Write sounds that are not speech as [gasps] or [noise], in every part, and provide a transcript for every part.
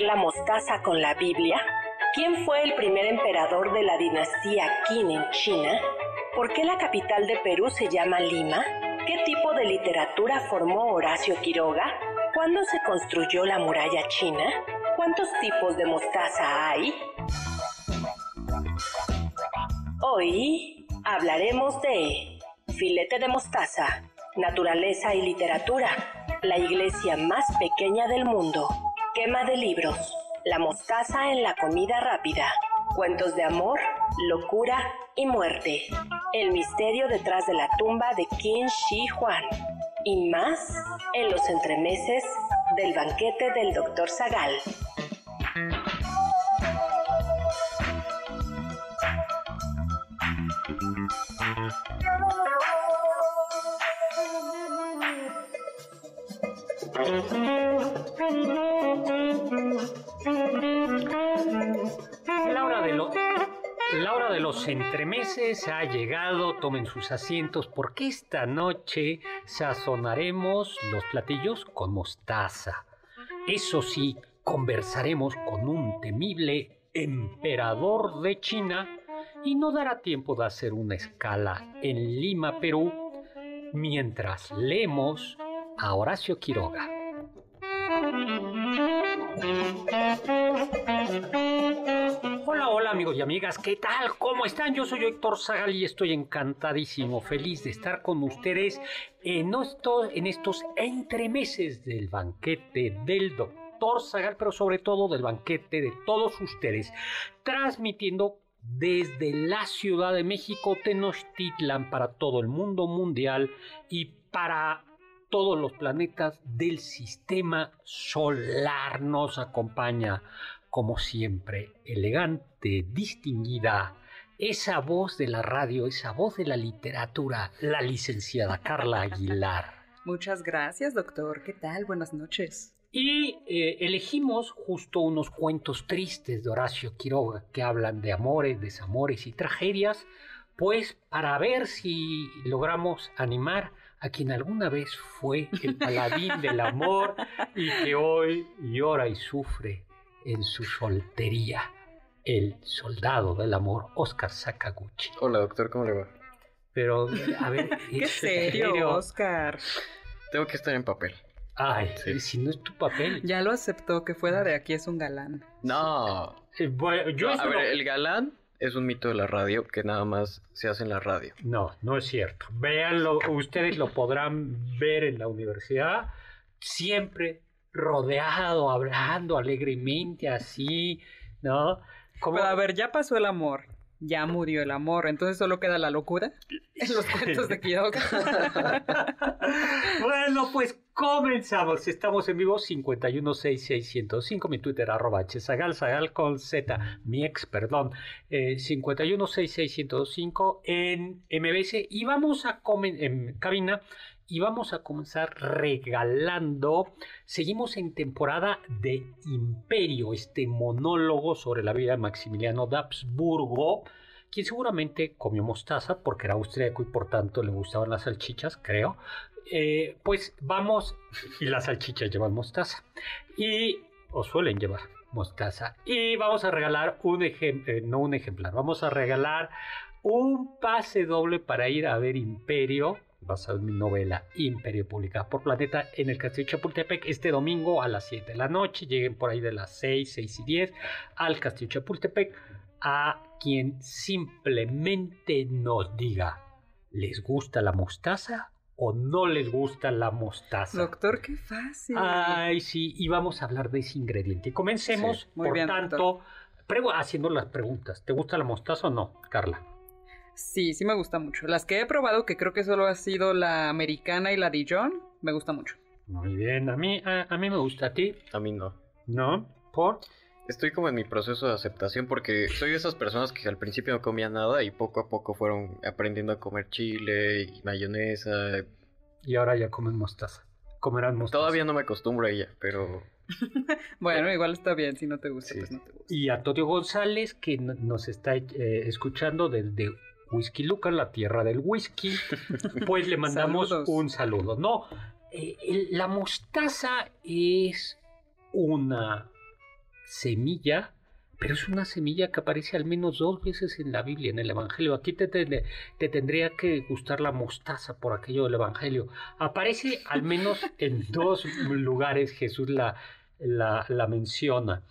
la mostaza con la Biblia? ¿Quién fue el primer emperador de la dinastía Qin en China? ¿Por qué la capital de Perú se llama Lima? ¿Qué tipo de literatura formó Horacio Quiroga? ¿Cuándo se construyó la muralla china? ¿Cuántos tipos de mostaza hay? Hoy hablaremos de filete de mostaza, naturaleza y literatura, la iglesia más pequeña del mundo, quema de libros, la mostaza en la comida rápida, cuentos de amor, locura y muerte, el misterio detrás de la tumba de Qin Shi Huang y más en los entremeses del banquete del Dr. Zagal. Los entremeses ha llegado, tomen sus asientos porque esta noche sazonaremos los platillos con mostaza. Eso sí, conversaremos con un temible emperador de China y no dará tiempo de hacer una escala en Lima, Perú, mientras leemos a Horacio Quiroga. Hola, hola amigos y amigas, ¿qué tal? ¿Cómo están? Yo soy Héctor Zagal y estoy encantadísimo, feliz de estar con ustedes en, esto- en estos entremeses del banquete del doctor Zagal, pero sobre todo del banquete de todos ustedes, transmitiendo desde la Ciudad de México, Tenochtitlan, para todo el mundo mundial y para todos los planetas del sistema solar. Nos acompaña, como siempre, elegante, distinguida, esa voz de la radio, esa voz de la literatura, la licenciada Carla Aguilar. [laughs] Muchas gracias, doctor. ¿Qué tal? Buenas noches. Y eh, elegimos justo unos cuentos tristes de Horacio Quiroga que hablan de amores, desamores y tragedias, pues para ver si logramos animar a quien alguna vez fue el paladín del amor y que hoy llora y sufre en su soltería, el soldado del amor, Oscar Sakaguchi. Hola, doctor, ¿cómo le va? Pero, a ver, [laughs] Qué ¿en serio, Oscar. Tengo que estar en papel. Ay, Sí. si no es tu papel. Ya lo aceptó, que fuera de aquí es un galán. No. Eh, bueno, yo No, a ver, el galán es un mito de la radio que nada más se hace en la radio. No, no es cierto. Véanlo, ustedes lo podrán ver en la universidad, siempre rodeado, hablando alegremente así, ¿no? Como- Pero a ver, ya pasó el amor. Ya murió el amor. Entonces solo queda la locura en [laughs] los cuentos de Quiroga. [laughs] bueno, pues comenzamos. Estamos en vivo 5166105, mi Twitter arroba con z, mi ex, perdón, eh, 5166105 en MBS y vamos a comen en cabina y vamos a comenzar regalando. Seguimos en temporada de Imperio, este monólogo sobre la vida de Maximiliano de quien seguramente comió mostaza porque era austríaco y por tanto le gustaban las salchichas, creo. Eh, pues vamos, y las salchichas llevan mostaza, y o suelen llevar mostaza, y vamos a regalar un ejemplo, no un ejemplar, vamos a regalar un pase doble para ir a ver Imperio, basado en mi novela Imperio, publicada por Planeta en el Castillo de Chapultepec, este domingo a las 7 de la noche, lleguen por ahí de las 6, 6 y 10 al Castillo de Chapultepec, a quien simplemente nos diga, ¿les gusta la mostaza o no les gusta la mostaza? Doctor, qué fácil. Ay, sí, y vamos a hablar de ese ingrediente. Comencemos, Sí, muy por bien, tanto, haciendo las preguntas. ¿Te gusta la mostaza o no, Carla? Sí, sí me gusta mucho. Las que he probado, que creo que solo ha sido la americana y la Dijon, me gusta mucho. Muy bien, a mí, a, a mí me gusta a ti. A mí no. ¿No? ¿Por? Estoy como en mi proceso de aceptación porque soy de esas personas que al principio no comía nada y poco a poco fueron aprendiendo a comer chile y mayonesa. Y ahora ya comen mostaza. Comerán mostaza. Todavía no me acostumbro a ella, pero [laughs] Bueno, igual está bien, si no te gusta, Sí. pues no te gusta. Y a Todio González, que no- nos está eh, escuchando desde Whisky Luca, la tierra del whisky, [laughs] pues le mandamos Saludos. un saludo. No, eh, el- la mostaza es una semilla, pero es una semilla que aparece al menos dos veces en la Biblia, en el Evangelio. Aquí te, te- te tendría que gustar la mostaza por aquello del Evangelio. Aparece al menos [laughs] en dos lugares, Jesús la, la, la menciona,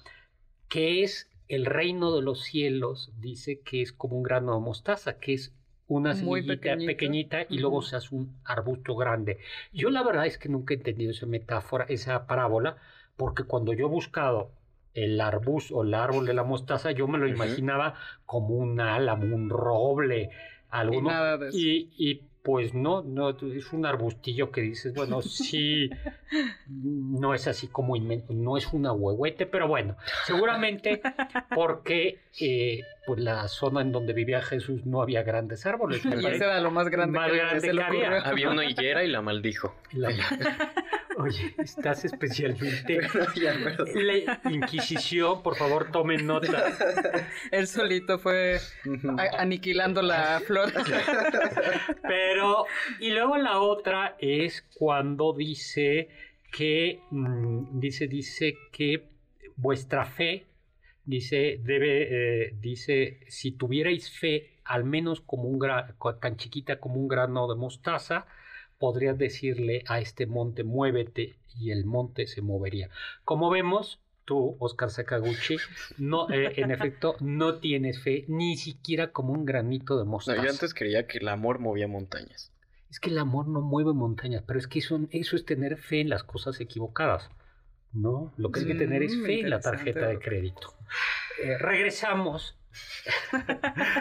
que es el reino de los cielos, dice que es como un grano de mostaza, que es una semillita pequeñita y luego se hace un arbusto grande. Yo la verdad es que nunca he entendido esa metáfora, esa parábola, porque cuando yo he buscado el arbusto o el árbol de la mostaza, yo me lo imaginaba como un álamo, un roble, algo. Y ¿no? nada de eso. Y, y, pues no, no, es un arbustillo que dices, bueno, sí, no es así como inmen- no es una huehuete, pero bueno, seguramente porque eh, pues la zona en donde vivía Jesús no había grandes árboles. [laughs] Y parece. ese era lo más grande Más que grande se le que había. [laughs] había una higuera y la maldijo. La- [laughs] Oye, estás especialmente... La Inquisición, por favor, tomen nota. Él solito fue aniquilando la flor. Pero, y luego la otra es cuando dice que, mm, dice, dice que vuestra fe, dice, debe, eh, dice, si tuvierais fe, al menos como un gra- tan chiquita como un grano de mostaza, podrías decirle a este monte, muévete, y el monte se movería. Como vemos, tú, Oscar Sakaguchi, no, eh, en efecto, no tienes fe, ni siquiera como un granito de No, mostaza. yo antes creía que el amor movía montañas. Es que el amor no mueve montañas, pero es que eso, eso es tener fe en las cosas equivocadas. ¿No? Lo que hay que tener es Mm, fe en la tarjeta de crédito. Eh, regresamos.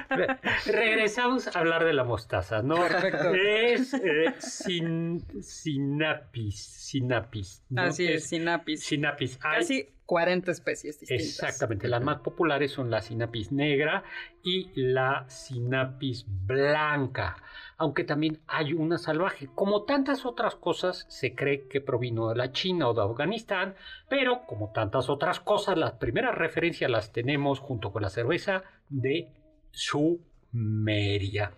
Re- [laughs] regresamos a hablar de la mostaza, ¿no? Perfecto. Es eh, sin, sinapis. Sinapis. ¿no? Así es, sinapis. Sinapis. Casi 40 especies distintas. Exactamente, las más populares son la sinapis negra y la sinapis blanca, aunque también hay una salvaje. Como tantas otras cosas, se cree que provino de la China o de Afganistán, pero como tantas otras cosas, las primeras referencias las tenemos junto con la cerveza de Sumeria.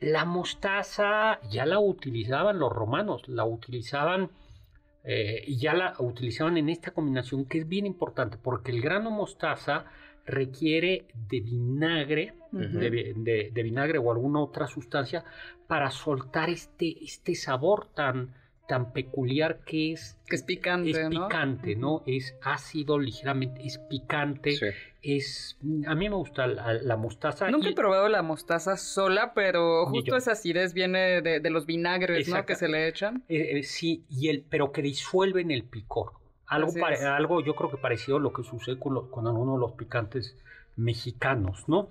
La mostaza ya la utilizaban los romanos, la utilizaban eh, y ya la utilizaban en esta combinación que es bien importante porque el grano mostaza requiere de vinagre, de- de vinagre o alguna otra sustancia para soltar este, este sabor tan, tan peculiar que es, Que es picante, es ¿no? picante, ¿no? Es ácido ligeramente, es picante, Sí. es... A mí me gusta la, la mostaza. Nunca y- he probado la mostaza sola, pero justo esa acidez viene de, de los vinagres, ¿no? Que se le echan. Eh, eh, sí, y el, pero que disuelven el picor. Algo, pare- algo yo creo que parecido a lo que sucede con, lo- con algunos de los picantes mexicanos, ¿no?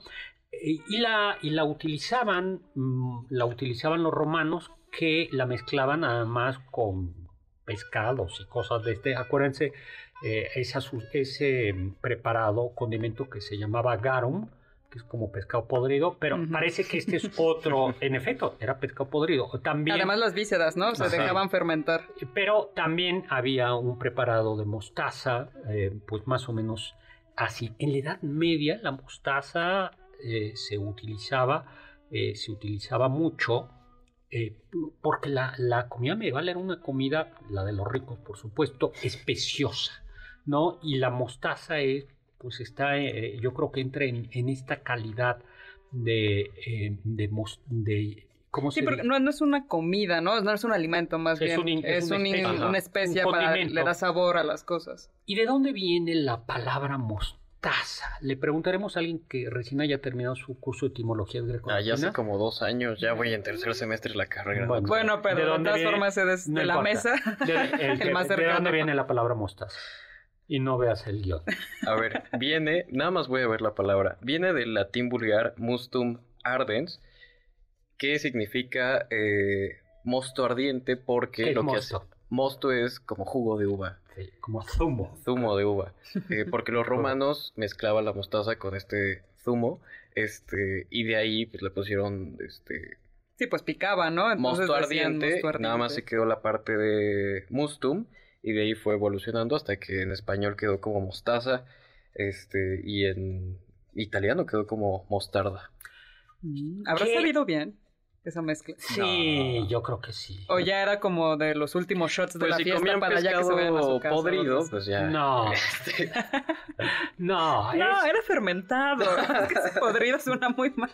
Eh, y, la, y la utilizaban, mm, la utilizaban los romanos que la mezclaban además con pescados y cosas de este. Acuérdense, eh, ese mm, preparado, condimento que se llamaba garum, que es como pescado podrido, pero parece que este es [laughs] otro, en efecto, era pescado podrido. También, Además las vísceras, ¿no? Se Ajá. dejaban fermentar. pero también había un preparado de mostaza, eh, pues más o menos así. En la Edad Media la mostaza eh, se utilizaba, se utilizaba mucho, eh, porque la, la comida medieval era una comida, la de los ricos por supuesto, especiosa, ¿no? Y la mostaza es, pues está, eh, yo creo que entra en, en esta calidad de, eh, de, de ¿cómo Sí, se no, no es una comida, ¿no? No es un alimento más Es bien. un es es una un especia. una Un para le da sabor a las cosas. ¿Y de dónde viene la palabra mostaza? Le preguntaremos a alguien que recién haya terminado su curso de etimología greco Ah, ya hace como dos años, ya voy en tercer semestre de la carrera. Bueno. Bueno, ¿De pero de, dónde todas viene? formas es de, No de la importa. mesa. [laughs] De, el- [laughs] El más ¿de cercano. dónde viene la palabra mostaza? Y no veas el guion. A ver, viene, nada más voy a ver la palabra. Viene del latín vulgar mustum ardens, que significa eh, mosto ardiente porque ¿Qué es lo que hace. Mosto es como jugo de uva. Sí, como zumo. Zumo de uva. Eh, porque los [laughs] romanos mezclaban la mostaza con este zumo. Este, y de ahí pues le pusieron este Sí, pues picaba, ¿no? Entonces mosto ardiente, mosto nada más se quedó la parte de mustum y de ahí fue evolucionando hasta que en español quedó como mostaza, este, y en italiano quedó como mostarda. Mm, ¿Habrá ¿Qué? sabido bien esa mezcla? Sí, yo creo que sí. O ya era como de los últimos shots de Pues la si fiesta para ya que se vayan a su pescado casa. o algo podrido, pues ya. No, Este, no, [laughs] No, es- era fermentado. [laughs] es que ese podrido suena muy mal.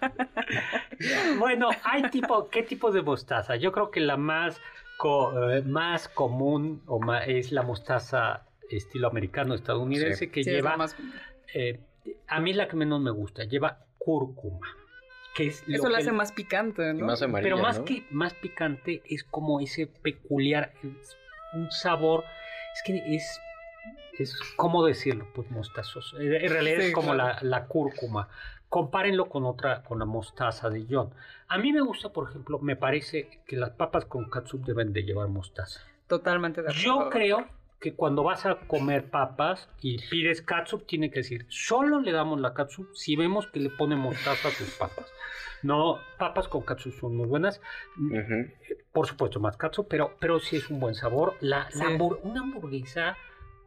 Bueno, hay tipo, ¿qué tipo de mostaza? Yo creo que la más, co- eh, más común o ma- es la mostaza estilo americano estadounidense Sí. que Sí, es lleva, la más- eh, a mí la que menos me gusta, lleva cúrcuma, que es lo Eso lo hace más picante, ¿no? más amarilla, pero más ¿no? que más picante es como ese peculiar, es un sabor, es que es, es ¿cómo decirlo? Pues mostazoso. En realidad Sí, es como claro. la, la cúrcuma. Compárenlo con otra, con la mostaza de John. A mí me gusta, por ejemplo, me parece que las papas con catsup deben de llevar mostaza. Totalmente de acuerdo. Yo creo que cuando vas a comer papas y pides catsup, tiene que decir, solo le damos la catsup si vemos que le pone mostaza a sus papas. No, papas con catsup son muy buenas. Por supuesto, más catsup, pero, pero sí es un buen sabor. La, la hambur- una hamburguesa,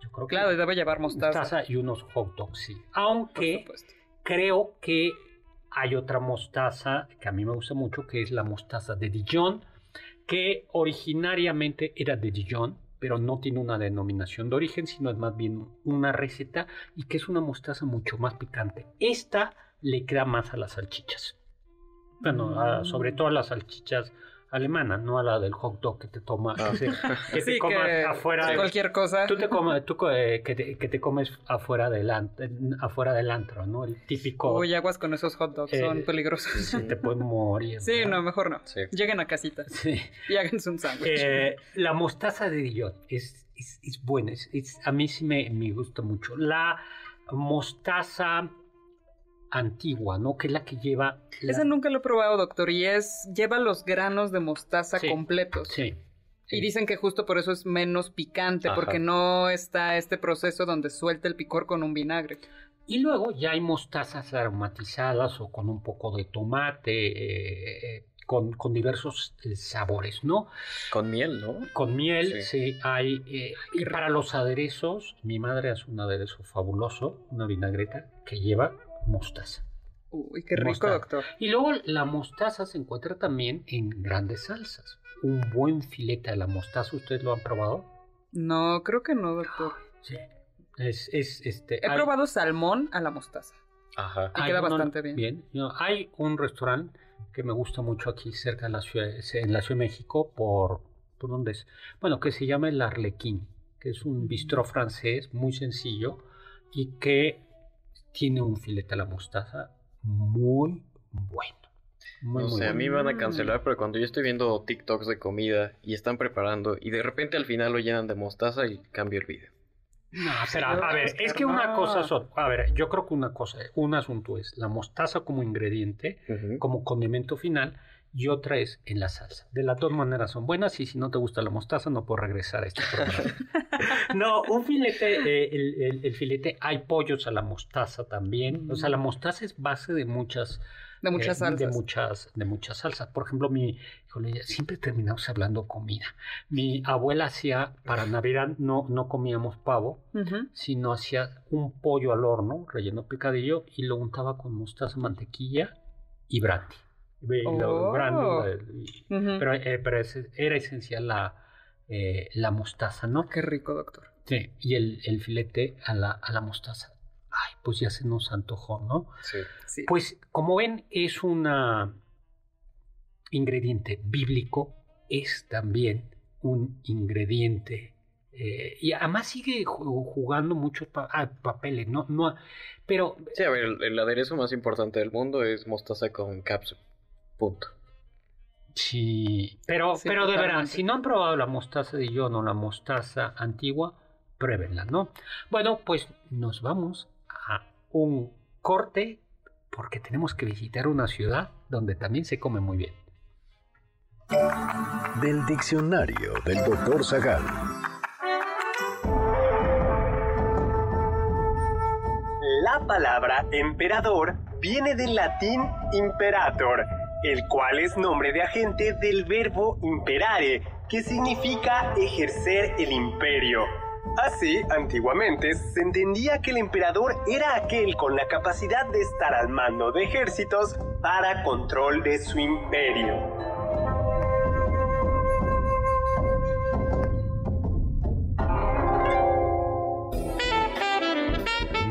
yo creo que Claro, debe llevar mostaza. mostaza y unos hot dogs, sí. Aunque creo que hay otra mostaza que a mí me gusta mucho, que es la mostaza de Dijon, que originariamente era de Dijon, pero no tiene una denominación de origen, sino es más bien una receta y que es una mostaza mucho más picante. Esta le queda más a las salchichas. Bueno, sobre todo a las salchichas alemanas, no a la del hot dog que te toma, que, se- que te [laughs] Sí, comas que afuera. cualquier cosa. Tú te comes, tú eh, que, te, que te comes afuera del, afuera del antro, ¿no? El típico. Uy, aguas con esos hot dogs, son Eh, peligrosos. Sí, te puedes morir. Sí, ¿verdad? no, mejor no. Sí. Lleguen a casita [laughs] Sí. y háganse un sándwich. Eh, la mostaza de Dijon es, es, es buena. es- es- a mí sí me, me gusta mucho. La mostaza antigua, ¿no? Que es la que lleva. la- Esa nunca lo he probado, doctor, y es lleva los granos de mostaza Sí. completos. Sí. Y dicen que justo por eso es menos picante, Ajá. porque no está este proceso donde suelta el picor con un vinagre. Y luego ya hay mostazas aromatizadas o con un poco de tomate, eh, eh, con, con diversos eh, sabores, ¿no? Con miel, ¿no? Con miel, Sí. sí, hay. eh, y para los aderezos, mi madre hace un aderezo fabuloso, una vinagreta que lleva mostaza. Uy, qué rico, Mostaza. doctor. Y luego la mostaza se encuentra también en grandes salsas. Un buen filete de la mostaza, ¿ustedes lo han probado? No, creo que no, doctor. [gasps] Sí. Es, es, este, He hay- probado salmón a la mostaza. Ajá. Y hay queda bastante bien. No, hay un restaurante que me gusta mucho aquí cerca de la ciudad, en la Ciudad de México, por, ¿por dónde es? Bueno, que se llama el Arlequín, que es un bistró francés muy sencillo y que tiene un filete a la mostaza muy bueno. Muy, No muy sé, a bueno. mí me van a cancelar, pero cuando yo estoy viendo TikToks de comida y están preparando y de repente al final lo llenan de mostaza y cambio el video. No, Sí, a ver, es que una cosa son, a ver, yo creo que una cosa, un asunto es la mostaza como ingrediente, Ujú. como condimento final, y otra es en la salsa. De las dos maneras son buenas, y si no te gusta la mostaza, no puedo regresar a este programa. [laughs] [laughs] no, un filete, eh, el, el- el filete, hay pollos a la mostaza también. O sea, la mostaza es base de muchas De muchas eh, salsas. De muchas, de muchas salsas. Por ejemplo, mi, híjole, siempre terminamos hablando comida. Mi abuela hacía, para Navidad no, no comíamos pavo, Ujú. sino hacía un pollo al horno, relleno picadillo, y lo untaba con mostaza, mantequilla y brandy. Y lo- Oh. brandy, eh, y- Ujú. pero eh, pero era esencial la, eh, la mostaza, ¿no? Qué rico, doctor. Sí, y el, el filete a la, a la mostaza. Ay, pues ya se nos antojó, ¿no? Sí. Sí. Pues como ven, es un ingrediente bíblico, es también un ingrediente. eh, y además sigue ju- jugando muchos pa- ah, papeles, ¿no? no pero Sí, a ver, el, el aderezo más importante del mundo es mostaza con capsu. Punto. Sí, pero, pero de verdad, si no han probado la mostaza de John o la mostaza antigua, pruébenla, ¿no? Bueno, pues nos vamos a un corte porque tenemos que visitar una ciudad donde también se come muy bien. Del diccionario del doctor Zagal. La palabra emperador viene del latín imperator el cual es nombre de agente del verbo imperare, que significa ejercer el imperio. Así, antiguamente, se entendía que el emperador era aquel con la capacidad de estar al mando de ejércitos para control de su imperio.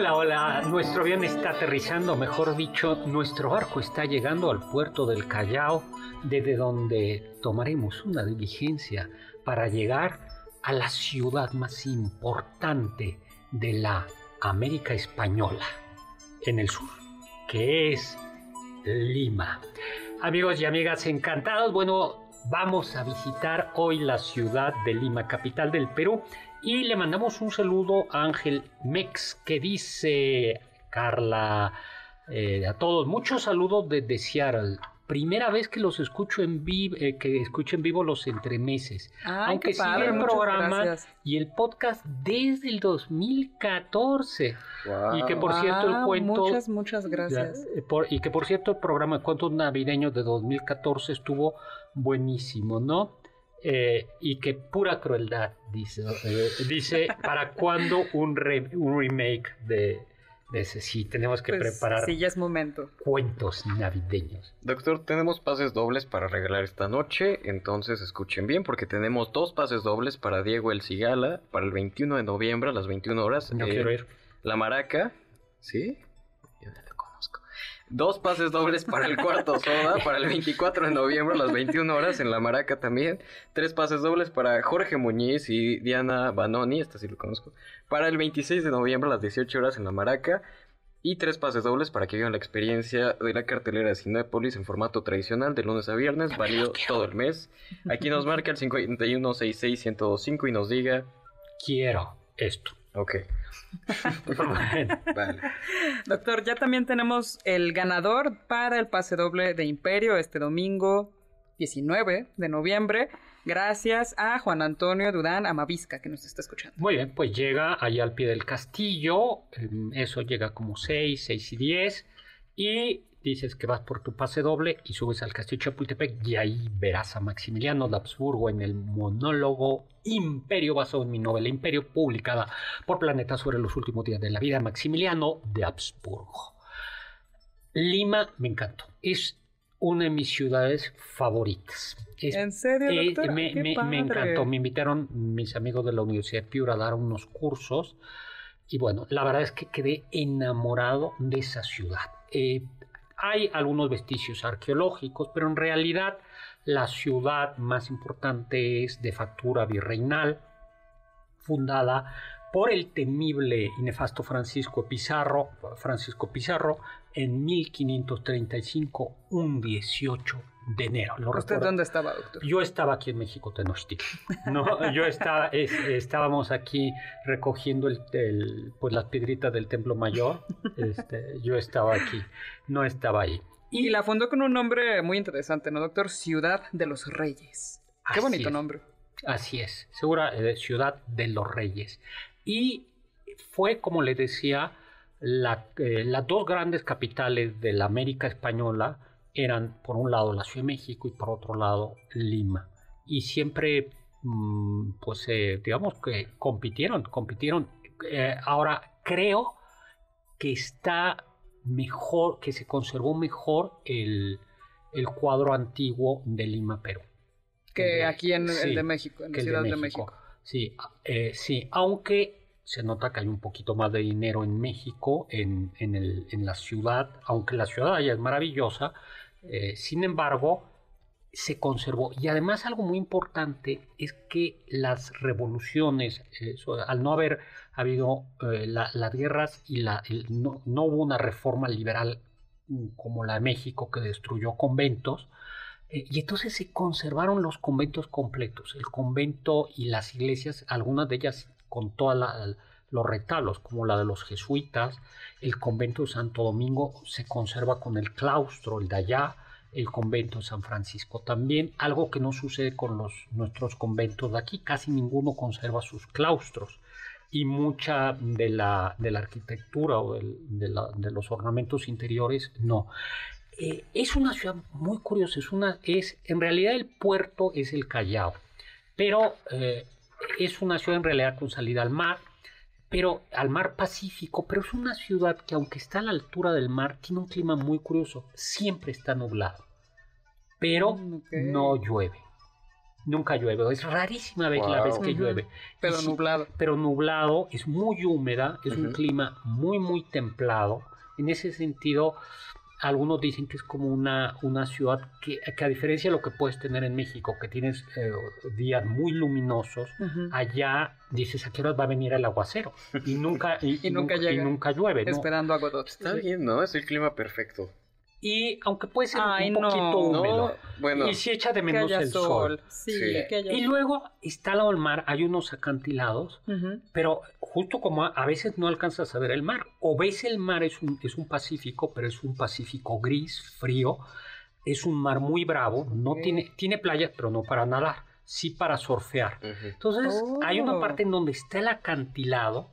Hola, hola, nuestro avión está aterrizando, mejor dicho, nuestro barco está llegando al puerto del Callao, desde donde tomaremos una diligencia para llegar a la ciudad más importante de la América Española, en el sur, que es Lima. Amigos y amigas, encantados. Bueno, vamos a visitar hoy la ciudad de Lima, capital del Perú, y le mandamos un saludo a Ángel Mex, que dice, Carla, eh, a todos, muchos saludos desde Seattle. Primera vez que los escucho en vivo, que escucho en vivo los entremeses. Ay, Aunque sigue el programa gracias. y el podcast desde el 2014. Wow. Y que por cierto el cuento... Muchas, muchas gracias. Ya, eh, por- y que por cierto el programa de cuentos navideños de 2014 estuvo buenísimo, ¿no? Eh, y que pura crueldad, dice. eh, dice, ¿para cuándo un, re- un remake de, de ese? Sí, tenemos que Pues, preparar Sí, ya es momento. cuentos navideños. Doctor, tenemos pases dobles para regalar esta noche, entonces escuchen bien porque tenemos dos pases dobles para Diego El Cigala para el 21 de noviembre a las 21 horas. No quiero ir. La Maraca, ¿sí? Dos pases dobles para el cuarto soda para el 24 de noviembre a las 21 horas en La Maraca también. Tres pases dobles para Jorge Muñiz y Diana Banoni, esta sí lo conozco, para el 26 de noviembre a las 18 horas en La Maraca. Y tres pases dobles para que vivan la experiencia de la cartelera de Cinépolis en formato tradicional de lunes a viernes, válido todo el mes. Aquí nos marca el 51661025 y nos diga, Quiero esto. ok, [laughs] Bueno, vale. Doctor, ya también tenemos el ganador para el pase doble de Imperio este domingo 19 de noviembre. Gracias a Juan Antonio Durán Amavisca que nos está escuchando. Muy bien, pues llega allá al pie del castillo, em, eso llega como 6, 6 y 10, y dices que vas por tu pase doble y subes al castillo Chapultepec y ahí verás a Maximiliano de Habsburgo en el monólogo Imperio basado en mi novela Imperio, publicada por Planeta sobre los últimos días de la vida de Maximiliano de Habsburgo. Lima me encantó, es una de mis ciudades favoritas. Es ¿En serio, eh, me, Qué me- me padre. encantó. Me invitaron mis amigos de la Universidad de Piura a dar unos cursos. Y bueno, la verdad es que quedé enamorado de esa ciudad. Eh, hay algunos vestigios arqueológicos, pero en realidad la ciudad más importante es de factura virreinal, fundada por el temible y nefasto Francisco Pizarro, Francisco Pizarro, en 1535, un 18 de enero. Lo ¿Usted recuerdo. dónde estaba, doctor? Yo estaba aquí en México, Tenochtitlan. [laughs] No, yo estaba, es- estábamos aquí recogiendo el, el- pues las piedritas del Templo Mayor. Este, yo estaba aquí, no estaba ahí. Y la fundó con un nombre muy interesante, ¿no, doctor? Ciudad de los Reyes. Qué bonito es. nombre. Así es, segura eh, Ciudad de los Reyes. Y fue, como le decía, la- eh, las dos grandes capitales de la América Española eran, por un lado, la Ciudad de México y por otro lado, Lima. Y siempre mm, pues eh, digamos que compitieron, compitieron. Eh, ahora creo que está mejor, que se conservó mejor el, el cuadro antiguo de Lima, Perú. Que aquí en Sí, el de México, en la Ciudad de México. Sí, eh, sí, aunque se nota que hay un poquito más de dinero en México, en, en, el- en la ciudad, aunque la ciudad allá es maravillosa, eh, sin embargo, se conservó. Y además algo muy importante es que las revoluciones, eh, al no haber habido eh, la- las guerras y la, no, no hubo una reforma liberal mm, como la de México que destruyó conventos, y entonces se conservaron los conventos completos, el convento y las iglesias, algunas de ellas con todos los retablos, como la de los jesuitas, el convento de Santo Domingo se conserva con el claustro, el de allá, el convento de San Francisco también, algo que no sucede con los, nuestros conventos de aquí, casi ninguno conserva sus claustros y mucha de la, de la arquitectura o de, la- de los ornamentos interiores no. Eh, es una ciudad muy curiosa, es una, es, en realidad el puerto es el Callao, pero eh, es una ciudad en realidad con salida al mar, pero al mar Pacífico, pero es una ciudad que aunque está a la altura del mar, tiene un clima muy curioso, siempre está nublado, pero Mm, no llueve. Nunca llueve, es rarísima vez la vez que llueve. Pero sí, nublado. pero nublado, es muy húmeda, es un clima muy, muy templado. En ese sentido, algunos dicen que es como una, una ciudad que, que a diferencia de lo que puedes tener en México, que tienes eh, días muy luminosos, allá dices a qué horas va a venir el aguacero y nunca, y, [laughs] Y nunca llega. y nunca llueve. ¿no? Esperando a Godot. Está bien, ¿no? Es el clima perfecto. Y aunque puede ser Ay, un no. poquito No, húmedo, bueno, y si echa de Que menos haya el sol. sol. Sí, Sí. que haya Y luego está al lado del mar, hay unos acantilados. Pero justo como a, a veces no alcanzas a ver el mar, o ves el mar, es un, es un Pacífico, pero es un Pacífico gris, frío, es un mar muy bravo, no tiene, tiene playas, pero no para nadar, sí para surfear. Entonces hay una Oh. parte en donde está el acantilado,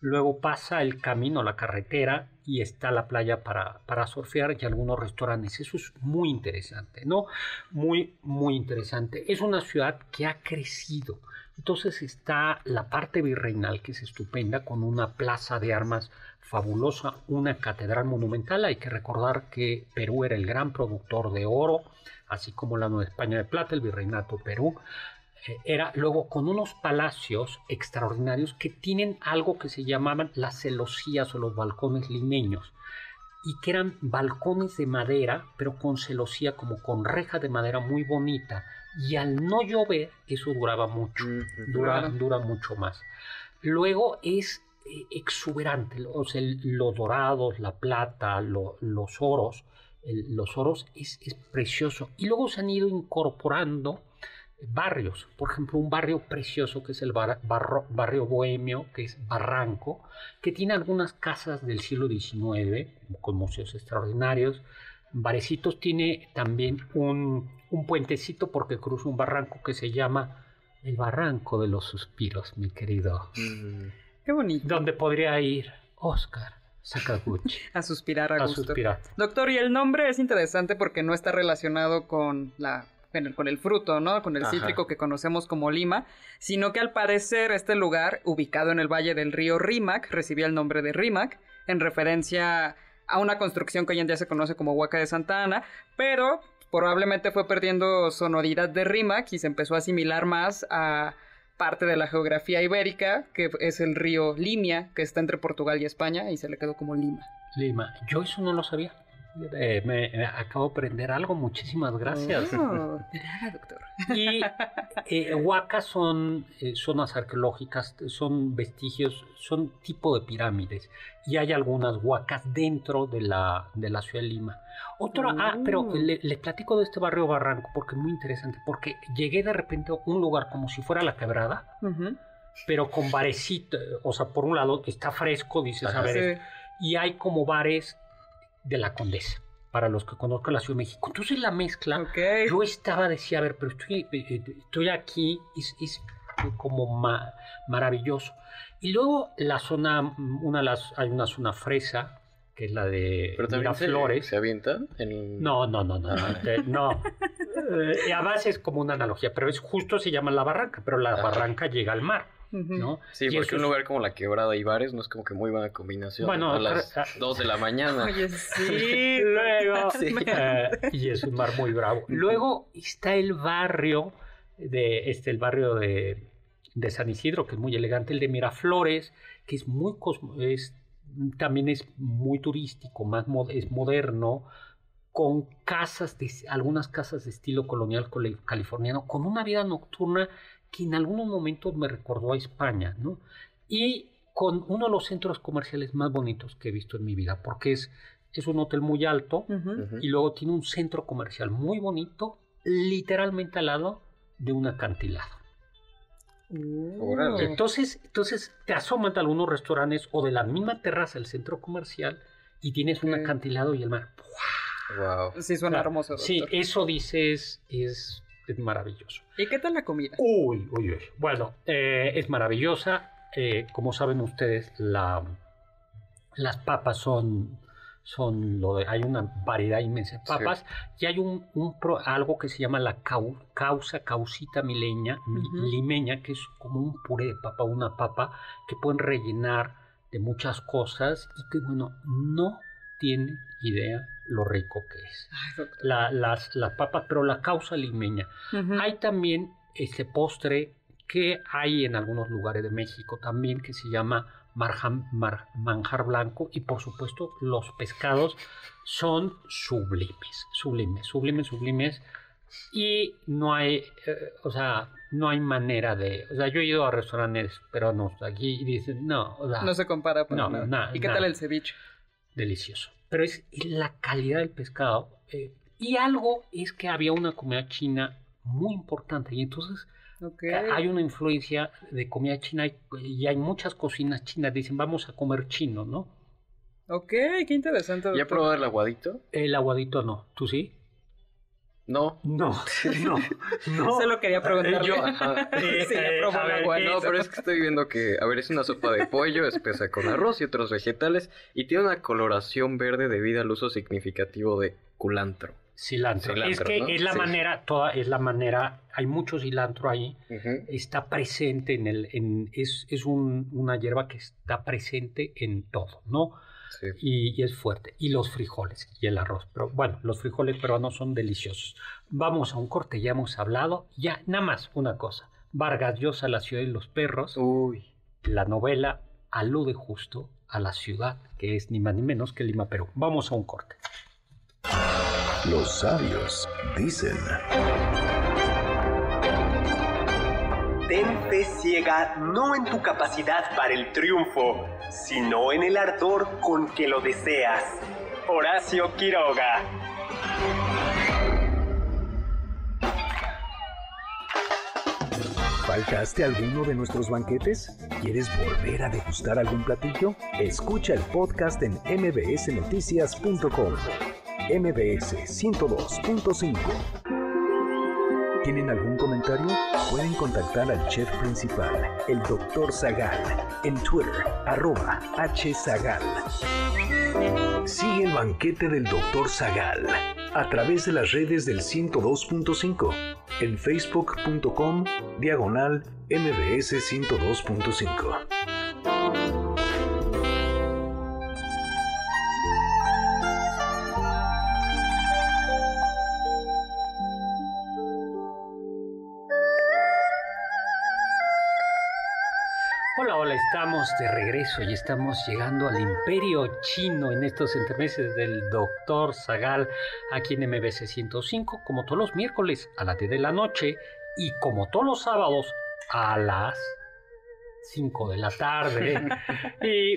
luego pasa el camino, la carretera, y está la playa para, para surfear y algunos restaurantes. Eso es muy interesante, ¿no? Muy, muy interesante. Es una ciudad que ha crecido. Entonces está la parte virreinal, que es estupenda, con una plaza de armas fabulosa, una catedral monumental. Hay que recordar que Perú era el gran productor de oro, así como la Nueva España de Plata, el virreinato Perú. Eh, Era luego con unos palacios extraordinarios que tienen algo que se llamaban las celosías o los balcones limeños y que eran balcones de madera, pero con celosía, como con reja de madera muy bonita. Y al no llover, eso duraba mucho, dura, Claro. dura mucho más. Luego es eh, exuberante, o sea, los dorados, la plata, lo- los oros, el- los oros es, es precioso. Y luego se han ido incorporando barrios, por ejemplo, un barrio precioso que es el bar- barro- barrio bohemio, que es Barranco, que tiene algunas casas del siglo XIX, con museos extraordinarios. Varecitos tiene también un, un puentecito porque cruza un barranco que se llama el Barranco de los Suspiros, mi querido, Mm. Qué bonito. donde podría ir Oscar Sakaguchi [laughs] A suspirar a a gusto. suspirar. Doctor, y el nombre es interesante porque no está relacionado con la el, con el fruto, ¿no? Con el Ajá. cítrico que conocemos como lima, sino que al parecer este lugar, ubicado en el valle del río Rímac, recibía el nombre de Rímac, en referencia a una construcción que hoy en día se conoce como Huaca de Santa Ana, pero probablemente fue perdiendo sonoridad de Rímac y se empezó a asimilar más a parte de la geografía ibérica, que es el río Limia, que está entre Portugal y España, y se le quedó como Lima. Lima, yo eso no lo sabía. Eh, me, me acabo de aprender algo, muchísimas gracias. Oh, [laughs] nada, doctor. Y [laughs] eh, huacas son eh, zonas arqueológicas, son vestigios, son tipo de pirámides. Y hay algunas huacas dentro de la, de la ciudad de Lima. Otro, ah, pero Oh. le- les platico de este barrio Barranco porque es muy interesante. Porque llegué de repente a un lugar como si fuera la quebrada, Ujú. pero con barecito. O sea, por un lado está fresco, dices, a Ajá. ver, Sí. y hay como bares de la Condesa, para los que conozcan la Ciudad de México. Entonces la mezcla, Ok. yo estaba, decía, a ver, pero estoy, eh, eh, estoy aquí, es, es como ma- maravilloso. Y luego la zona, mm, una las, hay una zona fresa, que es la de Pero también se, Miraflores. se avienta en... No, no, no, no, no, te- no. Eh, a [laughs] base es como una analogía, pero es justo se llama la barranca, pero la Ajá. barranca llega al mar, ¿no? Sí, Y porque un es- lugar como la quebrada y bares no es como que muy buena combinación. Bueno, a las 2 de la mañana. Oye, sí. [laughs] Luego, Sí. [laughs] [laughs] y es un mar muy bravo. Luego está el barrio de este, el barrio de, de San Isidro, que es muy elegante, el de Miraflores, que es muy cosmo- es, también es muy turístico, más mo- es moderno, con casas de algunas casas de estilo colonial californiano, con una vida nocturna que en algunos momentos me recordó a España, ¿no? Y con uno de los centros comerciales más bonitos que he visto en mi vida, porque es, es un hotel muy alto Ujú. Ujú. y luego tiene un centro comercial muy bonito, literalmente al lado de un acantilado. Órale. Entonces, entonces te asoman a algunos restaurantes o de la misma terraza del centro comercial y tienes un Ok. acantilado y el mar. Wow. Sí, suena Claro. hermoso. Doctor. Sí, eso dices es, es maravilloso. ¿Y qué tal la comida? Uy, uy, uy. Bueno, eh, es maravillosa. Eh, como saben ustedes, la, las papas son, son lo de, hay una variedad inmensa de Sí. papas y hay un, un pro- algo que se llama la cau- causa, causita mileña, limeña, que es como un puré de papa, una papa que pueden rellenar de muchas cosas y que, bueno, no tienen idea lo rico que es. Ay. La- las, las papas, pero la causa limeña. Hay también este postre que hay en algunos lugares de México también que se llama marjam- mar- manjar blanco y por supuesto los pescados son sublimes, sublimes, sublimes, sublimes y no hay, eh, o sea, no hay manera de, o sea, yo he ido a restaurantes peruanos aquí y dicen, no, o sea, No se compara para No, nada. ¿Y qué tal el ceviche? Delicioso. Pero es la calidad del pescado. eh, y algo es que había una comida china muy importante. Y entonces hay una influencia de comida china y, y hay muchas cocinas chinas. Dicen, vamos a comer chino, ¿no? Ok, qué interesante. ¿Ya doctor. probado el aguadito? El aguadito no. ¿Tú sí? No. No, [laughs] no, no. Solo quería preguntarle. [laughs] Yo, ajá. Eh, Sí, ya eh, a ver, agua, ¿qué No, pero es que estoy viendo que, a ver, es una sopa de pollo espesa con arroz y otros vegetales y tiene una coloración verde debido al uso significativo de culantro. Cilantro. Cilantro, es que ¿no? es la Sí. manera, toda es la manera, hay mucho cilantro ahí. Está presente en el, en, es, es un- una hierba que está presente en todo, ¿no? Sí. Y, y es fuerte. Y los frijoles y el arroz. Pero bueno, los frijoles peruanos son deliciosos. Vamos a un corte, ya hemos hablado. Ya, nada más una cosa. Vargas Llosa, La ciudad de los perros. Uy. La novela alude justo a la ciudad, que es ni más ni menos que Lima, Perú. Vamos a un corte. Los sabios dicen. Ten fe ciega no en tu capacidad para el triunfo, sino en el ardor con que lo deseas. Horacio Quiroga. ¿Faltaste alguno de nuestros banquetes? ¿Quieres volver a degustar algún platillo? Escucha el podcast en mbsnoticias.com. MBS 102.5. ¿Tienen algún comentario? Pueden contactar al chef principal, el Dr. Zagal, en Twitter, arroba hzagal. Sigue el banquete del Dr. Zagal a través de las redes del 102.5 en facebook.com diagonal mbs 102.5. estamos de regreso y estamos llegando al imperio chino en estos entremeses del doctor Zagal aquí en MBC 105, como todos los miércoles a las 10 de la noche y como todos los sábados a las 5 de la tarde [laughs] y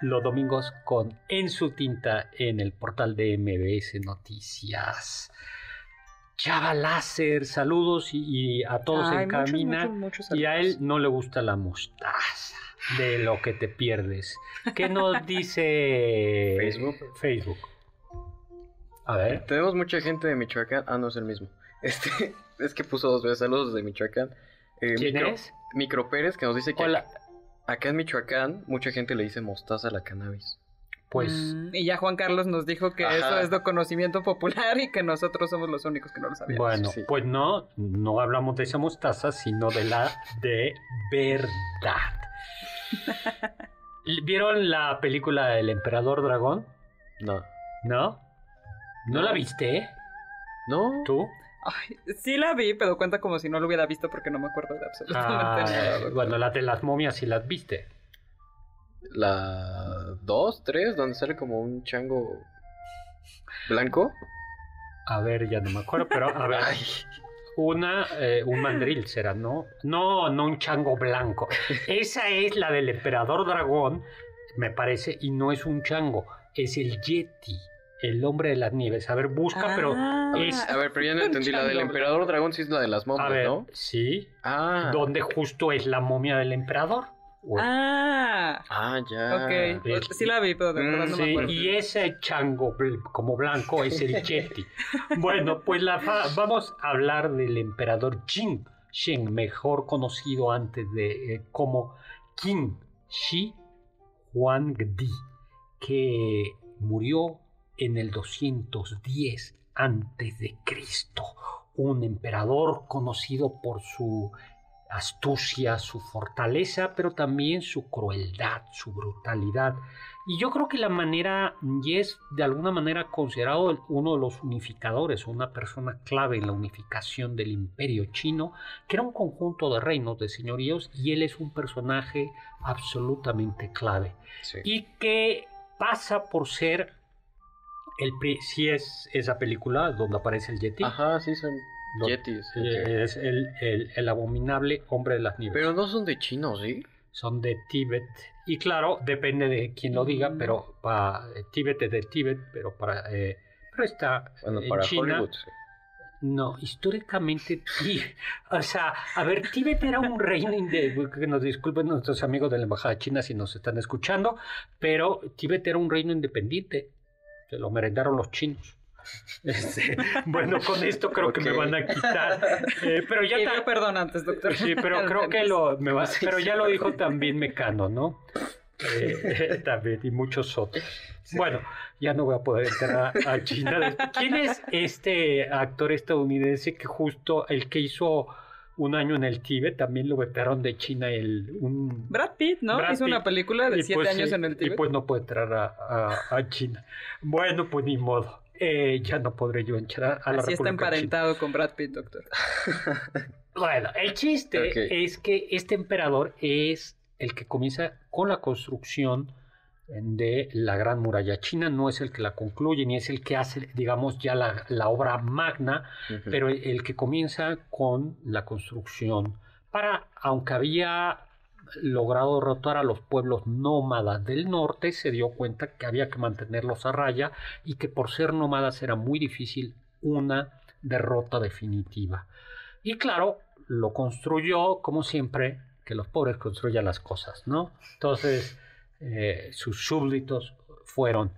los domingos con En su tinta en el portal de MBS Noticias. Chava Láser, saludos y, y a todos Ay, en muchos, cabina. muchos, muchos Y a él no le gusta la mostaza de lo que te pierdes. ¿Qué nos [laughs] dice Facebook. Facebook. A ver. Tenemos mucha gente de Michoacán. Ah, no es el mismo. [laughs] Este, es que puso dos veces saludos de Michoacán. Eh, ¿Quién Micro, es? Micro Pérez que nos dice que Hola. acá en Michoacán mucha gente le dice mostaza a la cannabis. pues Mm, y ya Juan Carlos nos dijo que Ajá. eso es de conocimiento popular y que nosotros somos los únicos que no lo sabíamos. Bueno, sí. pues no, no hablamos de esa mostaza, sino de la de verdad. [laughs] ¿Vieron la película El Emperador Dragón? No. ¿No? ¿No la viste? ¿No? ¿Tú? Ay, sí la vi, pero cuenta como si no lo hubiera visto porque no me acuerdo de absolutamente Ah, nada. bueno, la de las momias sí las viste. La 2, 3, donde sale como un chango blanco. A ver, ya no me acuerdo, pero a ver. [laughs] Ay. Una, eh, un mandril será, ¿no? No, no un chango blanco. Esa es la del emperador dragón, me parece, y no es un chango, es el Yeti, el hombre de las nieves. A ver, busca, pero Ah, es- A ver, pero ya no entendí. La del emperador dragón sí es la de las a momias, ver, ¿no? sí, Ah. donde justo es la momia del emperador. Ah, Ah, ya. ok. Sí la vi, pero de verdad Mm, no me Sí, acuerdo. y ese chango como blanco es el [laughs] Yeti. bueno, pues la fa- vamos a hablar del emperador Qin Shi, mejor conocido antes de eh, como Qin Shi Huangdi, que murió en el 210 antes de Cristo. Un emperador conocido por su astucia, su fortaleza, pero también su crueldad, su brutalidad. Y yo creo que la manera, y es de alguna manera considerado uno de los unificadores, una persona clave en la unificación del imperio chino, que era un conjunto de reinos, de señoríos, y él es un personaje absolutamente clave. Sí. Y que pasa por ser, el, si es esa película donde aparece el Yeti, Ajá, sí son lo- yetis. eh, es el, el- el abominable hombre de las nieves. Pero no son de chinos, ¿sí? Son de Tíbet. Y claro, depende de quién lo diga, Mm. pero para Tíbet es de Tíbet, pero para eh, pero está Bueno, en para China. Hollywood, sí. No, históricamente, Tí- [laughs] o sea, a ver, Tíbet era un reino inde- que nos disculpen nuestros amigos de la embajada china si nos están escuchando, pero Tíbet era un reino independiente. Se lo merendaron los chinos. [laughs] Este, bueno, con esto creo que me van a quitar. Eh, pero ya ta- perdón antes, doctor. Sí, pero [laughs] creo que lo me va, pero ya lo dijo también Mecano, ¿no? Eh, [laughs] también y muchos otros. Bueno, ya no voy a poder entrar a, a China. ¿Quién es este actor estadounidense que justo el que hizo un año en el Tíbet también lo vetaron de China el un Brad Pitt, ¿no? Brad Hizo una película de Y siete pues años sí, en el Y Tíbet. pues no puede entrar a, a- a China. Bueno, pues ni modo. Eh, ya no podré yo entrar a la Así está China. emparentado con Brad Pitt, doctor. [laughs] Bueno, el chiste es que este emperador es el que comienza con la construcción de la Gran Muralla China, no es el que la concluye ni es el que hace, digamos, ya la, la obra magna, pero el, el que comienza con la construcción para, aunque había logrado derrotar a los pueblos nómadas del norte, se dio cuenta que había que mantenerlos a raya y que por ser nómadas era muy difícil una derrota definitiva. Y claro, lo construyó como siempre, que los pobres construyan las cosas, ¿no? Entonces, eh, sus súbditos fueron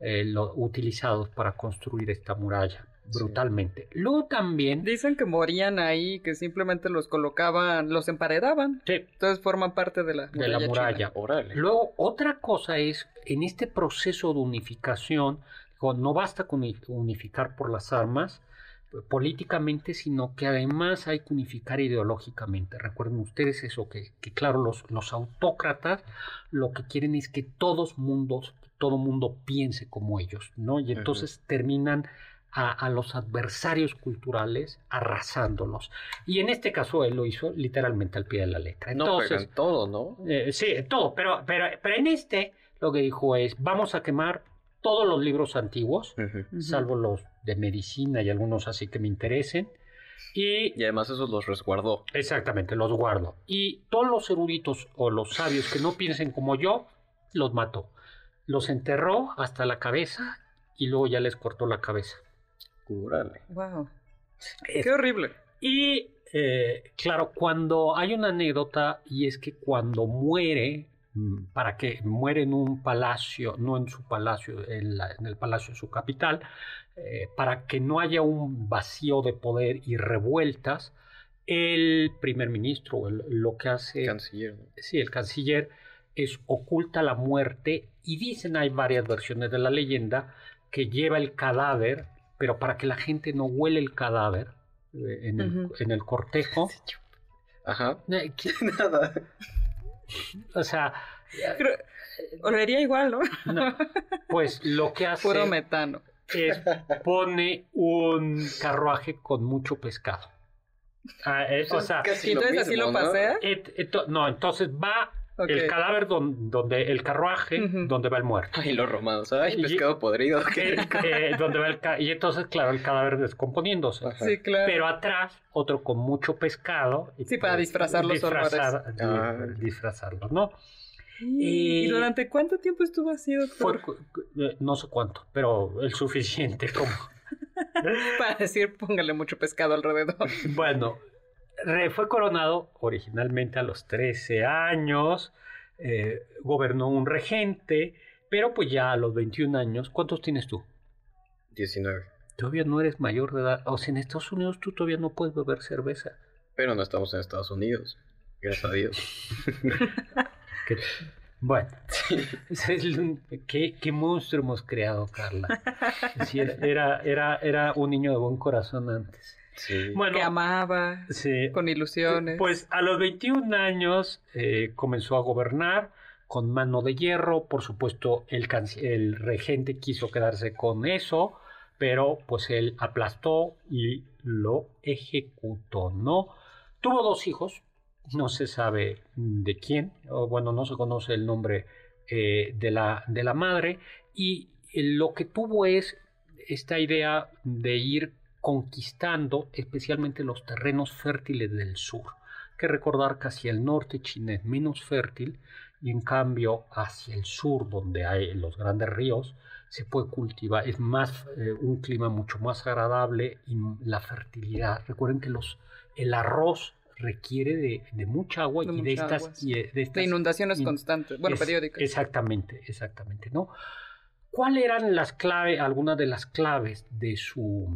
eh, utilizados para construir esta muralla brutalmente. Luego también... Dicen que morían ahí, que simplemente los colocaban, los emparedaban. Sí, Entonces forman parte de la de la china. muralla. Órale. Luego, otra cosa es, en este proceso de unificación, no basta con uni- unificar por las armas eh, políticamente, sino que además hay que unificar ideológicamente. Recuerden ustedes eso, que, que claro, los, los autócratas lo que quieren es que todos mundos, todo mundo piense como ellos, ¿no? Y entonces terminan a, a los adversarios culturales arrasándolos. Y en este caso él lo hizo literalmente al pie de la letra. No, Entonces, pero en todo, ¿no? eh, sí, todo, pero, pero, pero en este lo que dijo es, vamos a quemar todos los libros antiguos, salvo los de medicina y algunos así que me interesen, y Y además esos los resguardó. exactamente, los guardo. Y todos los eruditos o los sabios que no piensen como yo, los mató. Los enterró hasta la cabeza y luego ya les cortó la cabeza. Wow. Es- Qué horrible. Y eh, claro, cuando hay una anécdota y es que cuando muere, mm, para que muere en un palacio, no en su palacio, en, la- en el palacio de su capital, eh, para que no haya un vacío de poder y revueltas, el primer ministro, el- lo que hace Canciller. ¿no? sí, el canciller es oculta la muerte y dicen hay varias versiones de la leyenda que lleva el cadáver, pero para que la gente no huele el cadáver eh, en, el, en el cortejo. [laughs] Ajá. eh, [laughs] que- Nada. o sea, Pero olería igual, ¿no? no, pues lo que hace Puro metano. es pone un carruaje con mucho pescado. Ah, eh, o sea, Casi ¿Y lo entonces así lo ¿no? pasea? et- no, entonces va El cadáver don- donde el carruaje donde va el muerto. Ay, los romanos. Ay, Y- pescado podrido. Qué Eh, rico. eh, donde va el ca- y entonces, claro, el cadáver descomponiéndose. Ajá. Sí, claro. Pero atrás, otro con mucho pescado. y Sí, para pues, disfrazar los disfrazar- di- Ah. Disfrazarlo, ¿no? ¿Y Eh, durante cuánto tiempo estuvo así, doctor? eh, no sé cuánto, pero el suficiente como... [laughs] Para decir, póngale mucho pescado alrededor. Bueno, fue coronado originalmente a los 13 años, eh, gobernó un regente, pero pues ya a los 21 años, ¿cuántos tienes tú? 19. Todavía no eres mayor de edad, o sea, en Estados Unidos tú todavía no puedes beber cerveza. Pero no estamos en Estados Unidos. Gracias a Dios. [laughs] Bueno, [laughs] ¿qué, qué monstruo hemos creado, Carla. Era, era, era un niño de buen corazón antes. Sí. Bueno, que amaba, sí, con ilusiones. Pues a los 21 años eh, comenzó a gobernar con mano de hierro. Por supuesto, el regente quiso quedarse con eso, pero pues él aplastó y lo ejecutó, ¿no? Tuvo dos hijos, no se sabe de quién, o bueno, no se conoce el nombre eh, de, la, de la madre, y eh, lo que tuvo es esta idea de ir conquistando especialmente los terrenos fértiles del sur. Que recordar que hacia el norte China es menos fértil y en cambio hacia el sur, donde hay los grandes ríos, se puede cultivar, es más eh, un clima mucho más agradable y la fertilidad. Recuerden que los, el arroz requiere de, de mucha agua De y de estas, y de estas de inundaciones in- constantes, bueno, es- periódicas. Exactamente, exactamente, ¿no? ¿Cuáles eran las claves, algunas de las claves de su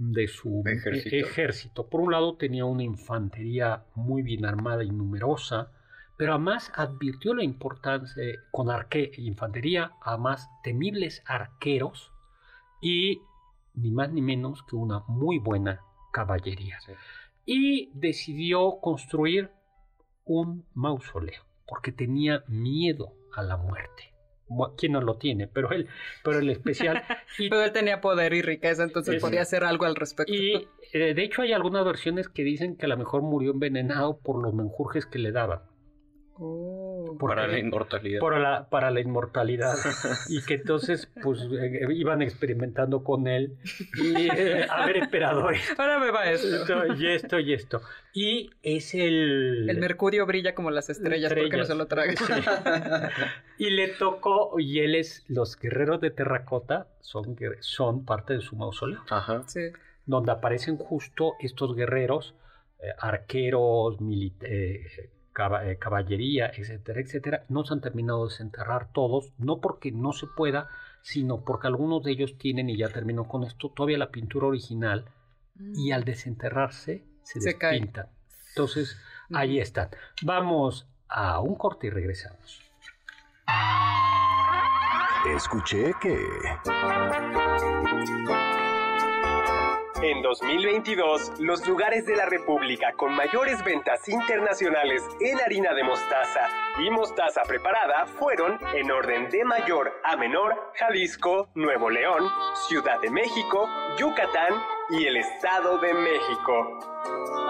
de su Ejército. ejército? Por un lado tenía una infantería muy bien armada y numerosa, pero además advirtió la importancia eh, con arque infantería, además temibles arqueros y ni más ni menos que una muy buena caballería. Sí. Y decidió construir un mausoleo porque tenía miedo a la muerte. ¿Quién no lo tiene? Pero él, pero el especial. [laughs] y, Pero él tenía poder y riqueza, entonces Es- podía hacer algo al respecto. y, eh, de hecho hay algunas versiones que dicen que a lo mejor murió envenenado por los menjurjes que le daban. Oh. Porque- Para la inmortalidad. para la, para la inmortalidad [laughs] y que entonces pues eh, iban experimentando con él y eh, a ver emperadores [laughs] Ahora me va esto. esto y esto y esto y es el, El mercurio brilla como las estrellas, porque no Estrellas. se lo traga. y le tocó y él es los guerreros de terracota son son parte de su mausoleo Ajá. Sí. donde aparecen justo estos guerreros eh, arqueros mili- eh, caba- eh, caballería etcétera etcétera no se han terminado de desenterrar todos no porque no se pueda sino porque algunos de ellos tienen y ya termino con esto todavía la pintura original y al desenterrarse se, Se cae. despintan. Entonces, ahí están. Vamos a un corte y regresamos. Escuché que... En 2022, los lugares de la República con mayores ventas internacionales en harina de mostaza y mostaza preparada fueron, en orden de mayor a menor, Jalisco, Nuevo León, Ciudad de México, Yucatán y el Estado de México.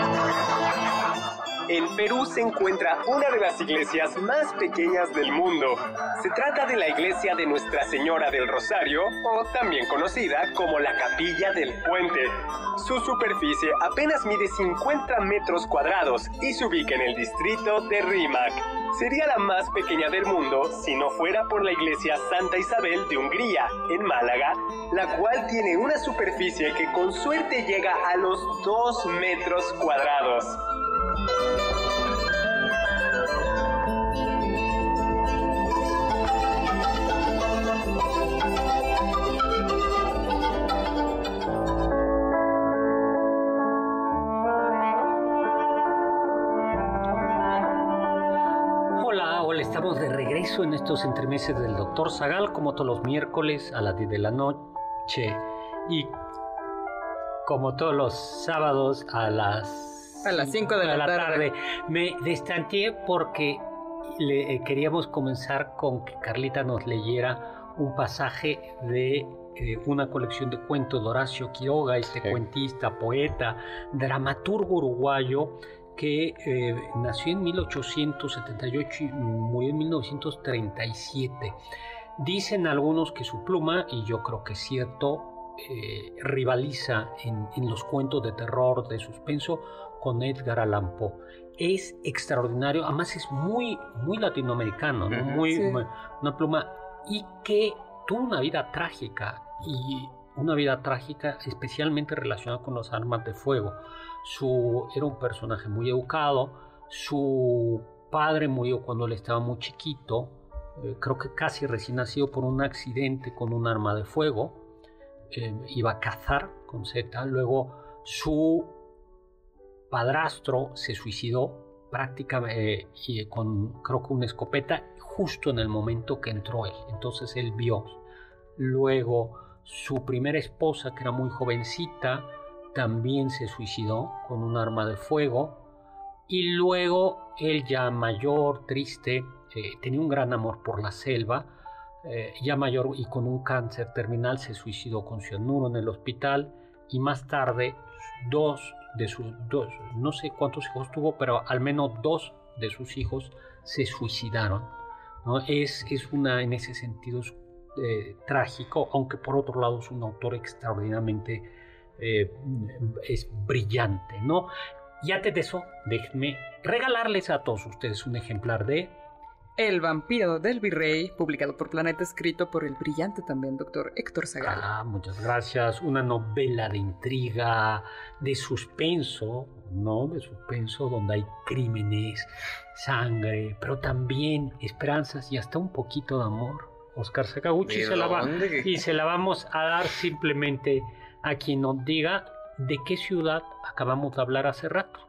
En Perú se encuentra una de las iglesias más pequeñas del mundo. Se trata de la iglesia de Nuestra Señora del Rosario, o también conocida como la Capilla del Puente. Su superficie apenas mide 50 metros cuadrados y se ubica en el distrito de Rímac. Sería la más pequeña del mundo si no fuera por la iglesia Santa Isabel de Hungría, en Málaga, la cual tiene una superficie que con suerte llega a los 2 metros cuadrados. Estos entremeses del Doctor Zagal, como todos los miércoles a las 10 de la noche y como todos los sábados a las A las 5 de la tarde. Me destanteé porque le, eh, queríamos comenzar con que Carlita nos leyera un pasaje de eh, una colección de cuentos de Horacio Quiroga, este Sí. cuentista, poeta, dramaturgo uruguayo que eh, nació en 1878 y murió en 1937. Dicen algunos que su pluma, y yo creo que es cierto, eh, rivaliza en, en los cuentos de terror, de suspenso, con Edgar Allan Poe. Es extraordinario, además es muy, muy latinoamericano, ¿no? Ujú. muy, Sí. muy- una pluma y que tuvo una vida trágica y una vida trágica especialmente relacionada con las armas de fuego. Su, era un personaje muy educado, su padre murió cuando él estaba muy chiquito, eh, creo que casi recién nacido por un accidente con un arma de fuego, eh, iba a cazar con Z, luego su padrastro se suicidó prácticamente eh, con creo que una escopeta justo en el momento que entró él. Entonces él vio. Luego su primera esposa, que era muy jovencita, también se suicidó con un arma de fuego. Y luego él ya mayor, triste, eh, tenía un gran amor por la selva, eh, ya mayor y con un cáncer terminal se suicidó con cianuro en el hospital y más tarde dos de sus dos, no sé cuántos hijos tuvo, pero al menos dos de sus hijos se suicidaron. ¿no? Es, es una, en ese sentido, es, eh, trágico, aunque por otro lado es un autor extraordinariamente eh, es brillante, ¿no? Y antes de eso, déjenme regalarles a todos ustedes un ejemplar de El vampiro del virrey, publicado por Planeta, escrito por el brillante también doctor Héctor Zagal. Ah, muchas gracias. Una novela de intriga, de suspenso, ¿no? De suspenso donde hay crímenes, sangre, pero también esperanzas y hasta un poquito de amor. Oscar Sakaguchi ¿De se la va dónde? y se la vamos a dar simplemente a quien nos diga de qué ciudad acabamos de hablar hace rato.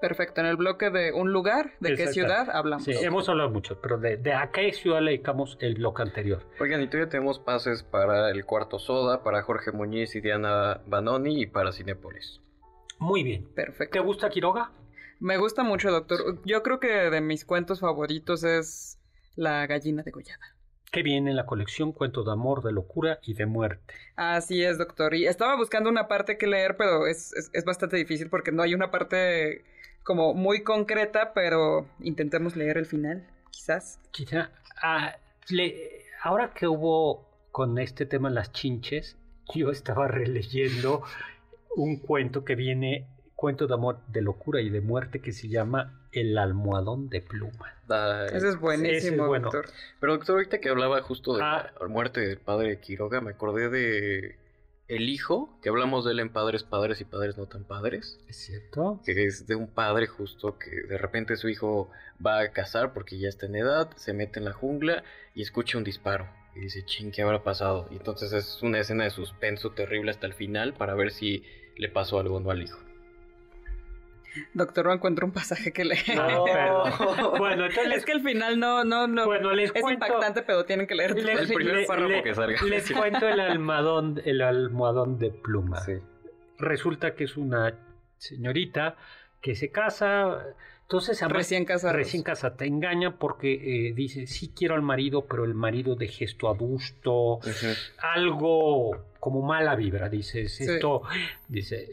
Perfecto, en el bloque de un lugar, ¿de qué ciudad hablamos? Sí, hemos hablado mucho, pero de, de a qué ciudad le dedicamos el bloque anterior. Oigan, y todavía tenemos pases para el cuarto soda, para Jorge Muñiz y Diana Banoni y para Cinépolis. Muy bien. Perfecto. ¿Te gusta Quiroga? Me gusta mucho, doctor. Yo creo que de mis cuentos favoritos es La gallina degollada. Que viene en la colección Cuentos de Amor, de Locura y de Muerte. Así es, doctor. Y estaba buscando una parte que leer, pero es, es, es bastante difícil porque no hay una parte como muy concreta, pero intentemos leer el final, quizás. Quizá, ah, le- ahora que hubo con este tema las chinches, yo estaba releyendo un cuento que viene, cuento de amor, de locura y de muerte, que se llama El almohadón de pluma. Da- Ese es buenísimo, ese es bueno. doctor. Pero doctor, ahorita que hablaba justo de Ah. la muerte del padre Quiroga, me acordé de El Hijo, que hablamos de él en Padres, Padres y Padres No Tan Padres. ¿Es cierto? que es de un padre justo que de repente su hijo va a cazar porque ya está en edad, se mete en la jungla y escucha un disparo. Y dice, ching, ¿qué habrá pasado? Y entonces es una escena de suspenso terrible hasta el final para ver si le pasó algo o no al hijo. Doctor, no encuentro un pasaje que leer. No, [laughs] pero- bueno, [laughs] entonces Es que el final no, no, no. Bueno, les es cuento- impactante, pero tienen que leer. Les- El primer le- párrafo le- que salga. Les cuento el almohadón, el almohadón de pluma. Sí. Resulta que es una señorita que se casa. Entonces, además, Recién casados. Recién casada. Te engaña porque eh, dice, sí quiero al marido, pero el marido de gesto adusto, algo como mala vibra, dices, Sí. esto, dice,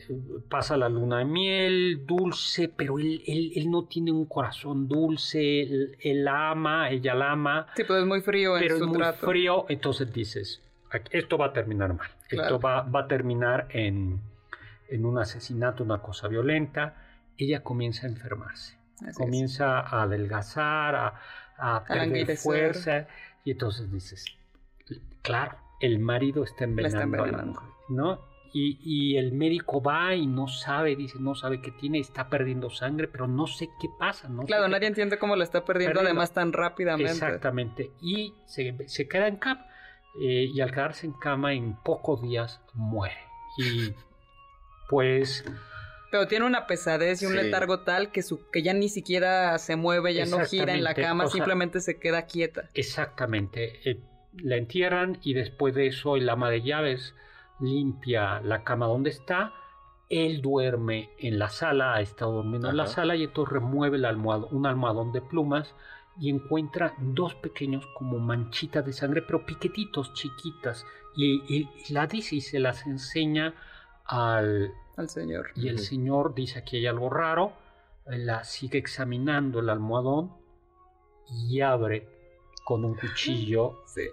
pasa la luna de miel, dulce, pero él, él, él no tiene un corazón dulce, él, él la ama, ella la ama, Sí, pues es muy frío en pero es muy trato. frío, entonces dices, "Aquí- esto va a terminar mal, Claro. esto va, va a terminar en, en un asesinato, una cosa violenta, ella comienza a enfermarse, Así es. comienza a adelgazar, a, a perder fuerza, y entonces dices, claro, el marido está La está envenenando a la envenenando. mujer, ¿no? Y, y el médico va y no sabe, dice, no sabe qué tiene, está perdiendo sangre, pero no sé qué pasa, ¿no? Claro, qué- nadie entiende cómo la está perdiendo, Perdiendo. además tan rápidamente. Exactamente. Y se, se queda en cama. eh, y al quedarse en cama, en pocos días muere. Y pues. Pero tiene una pesadez y un Sí. letargo tal que, su, que ya ni siquiera se mueve, ya no gira en la cama, o sea- simplemente se queda quieta. Exactamente. eh, la entierran y después de eso el ama de llaves limpia la cama donde está. Él duerme en la sala, ha estado durmiendo en la sala y entonces remueve el almohado, un almohadón de plumas y encuentra dos pequeños como manchitas de sangre, pero piquetitos, chiquitas. Y, y- y la dice y se las enseña al... Al señor. Y el señor dice que hay algo raro, la sigue examinando el almohadón y abre con un cuchillo [laughs] Sí.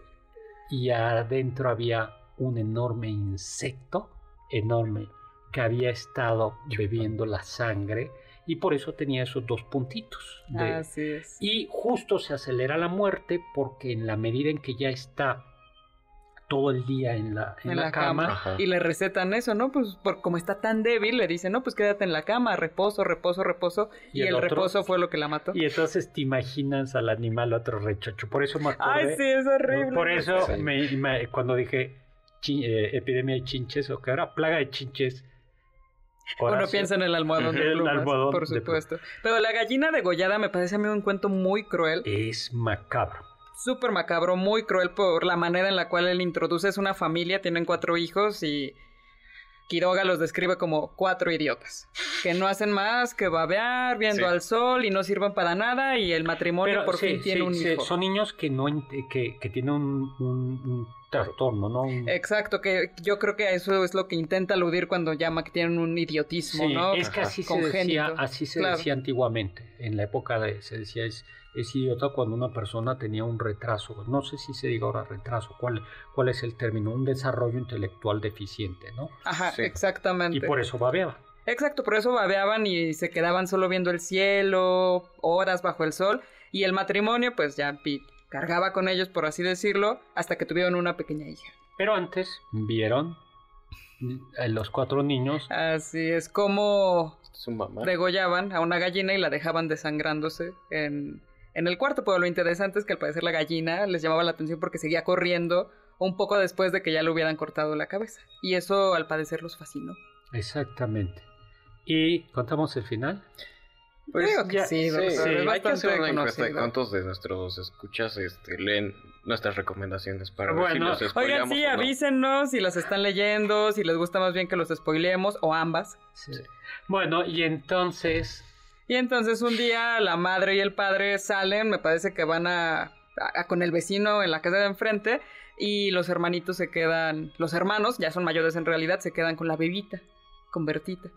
y adentro había un enorme insecto, enorme, que había estado bebiendo la sangre y por eso tenía esos dos puntitos. de- Así es. Y justo se acelera la muerte porque en la medida en que ya está todo el día en la, en en la la cama. Y le recetan eso, ¿no? Pues por, como está tan débil, le dicen, no, pues quédate en la cama, reposo, reposo, reposo. Y Y, el el, otro- reposo fue lo que la mató. Y entonces te imaginas al animal otro rechocho. Por eso me acordé. Ay, sí, es horrible. Por eso Sí. me, me- cuando dije chi- eh, epidemia de chinches o que era plaga de chinches. Uno Horacio, piensa en el almohadón de El plumas, almohadón por de supuesto. Pero la gallina degollada me parece a mí un cuento muy cruel, Es macabro. Súper macabro, muy cruel por la manera en la cual él introduce. Es una familia, tienen cuatro hijos y Quiroga los describe como cuatro idiotas, que no hacen más que babear viendo Sí. al sol y no sirven para nada y el matrimonio Pero por sí, fin tiene un hijo. son niños que no que, que tienen un, un- un trastorno, ¿no? Un- Exacto, que yo creo que eso es lo que intenta aludir cuando llama que tienen un idiotismo, ¿no? es que Ajá. así se decía, Congénito, así se claro. decía antiguamente. En la época de se decía es, es idiota cuando una persona tenía un retraso. No sé si se diga ahora retraso, cuál, cuál es el término, un desarrollo intelectual deficiente, ¿no? Ajá, Sí. exactamente. Y por eso babeaba. Exacto, por eso babeaban y se quedaban solo viendo el cielo, horas bajo el sol, y el matrimonio pues ya cargaba con ellos, por así decirlo, hasta que tuvieron una pequeña hija. Pero antes vieron los cuatro niños. Así es como Su mamá. degollaban a una gallina y la dejaban desangrándose en, en el cuarto, pero lo interesante es que al parecer la gallina les llamaba la atención porque seguía corriendo un poco después de que ya le hubieran cortado la cabeza. Y eso al parecer los fascinó. Exactamente. Y contamos el final. Pues Digo que ya- sí, doctor, sí, hay que hacer una encuesta de cuántos de nuestros escuchas este, leen nuestras recomendaciones para ver si Bueno, los Oigan, sí, o no. avísennos si las están leyendo, si les gusta más bien que los spoilemos o ambas. Sí. Bueno, y entonces Y entonces un día la madre y el padre salen, me parece que van a, a- a con el vecino en la casa de enfrente y los hermanitos se quedan, los hermanos, ya son mayores en realidad, se quedan con la bebita, con Bertita,